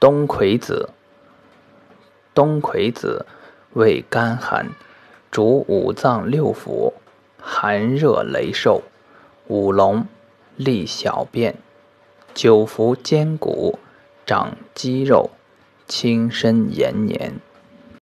冬葵子，冬葵子味甘寒，主五脏六腑，寒热雷瘦，五龙，利小便，久服坚骨，长肌肉，轻身延年。